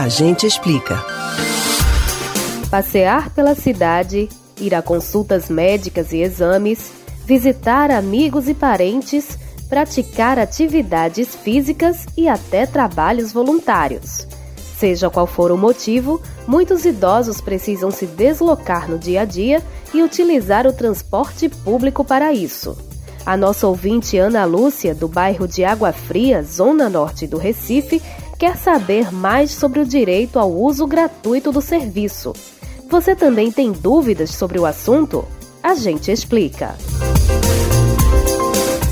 A gente explica. Passear pela cidade, ir a consultas médicas e exames, visitar amigos e parentes, praticar atividades físicas e até trabalhos voluntários. Seja qual for o motivo, muitos idosos precisam se deslocar no dia a dia e utilizar o transporte público para isso. A nossa ouvinte Ana Lúcia, do bairro de Água Fria, zona norte do Recife, quer saber mais sobre o direito ao uso gratuito do serviço. Você também tem dúvidas sobre o assunto? A gente explica.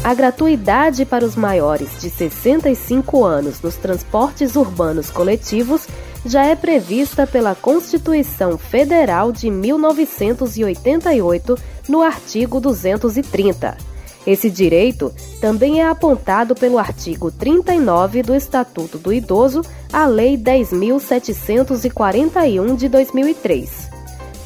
A gratuidade para os maiores de 65 anos nos transportes urbanos coletivos já é prevista pela Constituição Federal de 1988, no artigo 230. Esse direito também é apontado pelo artigo 39 do Estatuto do Idoso, a Lei 10.741 de 2003.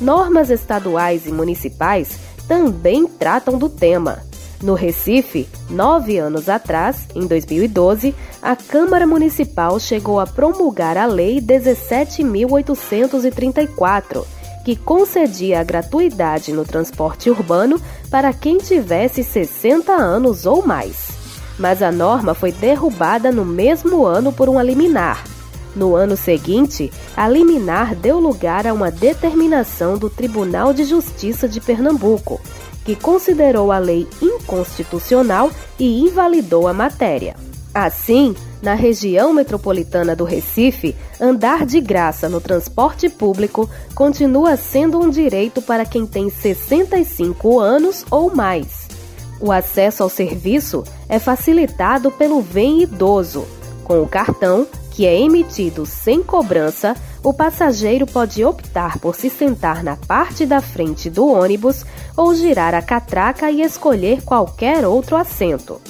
Normas estaduais e municipais também tratam do tema. No Recife, nove anos atrás, em 2012, a Câmara Municipal chegou a promulgar a Lei 17.834, que concedia a gratuidade no transporte urbano para quem tivesse 60 anos ou mais. Mas a norma foi derrubada no mesmo ano por um liminar. No ano seguinte, a liminar deu lugar a uma determinação do Tribunal de Justiça de Pernambuco, que considerou a lei inconstitucional e invalidou a matéria. Assim, na região metropolitana do Recife, andar de graça no transporte público continua sendo um direito para quem tem 65 anos ou mais. O acesso ao serviço é facilitado pelo Vem Idoso. Com o cartão, que é emitido sem cobrança, o passageiro pode optar por se sentar na parte da frente do ônibus ou girar a catraca e escolher qualquer outro assento.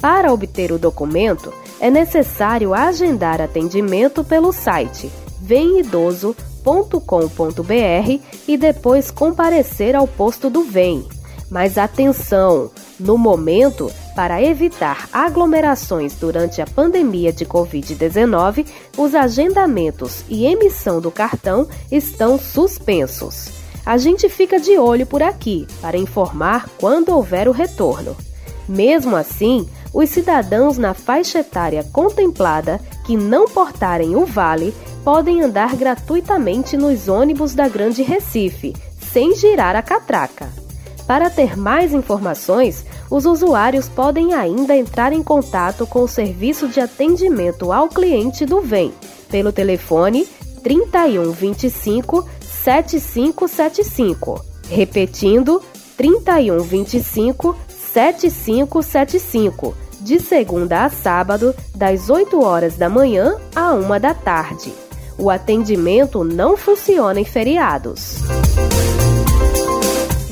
Para obter o documento, é necessário agendar atendimento pelo site vemidoso.com.br e depois comparecer ao posto do Vem. Mas atenção! No momento, para evitar aglomerações durante a pandemia de Covid-19, os agendamentos e emissão do cartão estão suspensos. A gente fica de olho por aqui para informar quando houver o retorno. Mesmo assim, os cidadãos na faixa etária contemplada que não portarem o vale podem andar gratuitamente nos ônibus da Grande Recife, sem girar a catraca. Para ter mais informações, os usuários podem ainda entrar em contato com o serviço de atendimento ao cliente do VEM pelo telefone 3125 7575. Repetindo, 3125 7575, de segunda a sábado, das 8 horas da manhã à 1 da tarde. O atendimento não funciona em feriados.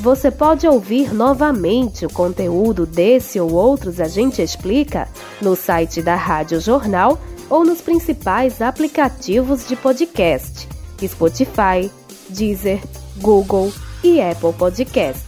Você pode ouvir novamente o conteúdo desse ou outros A Gente Explica no site da Rádio Jornal ou nos principais aplicativos de podcast: Spotify, Deezer, Google e Apple Podcasts.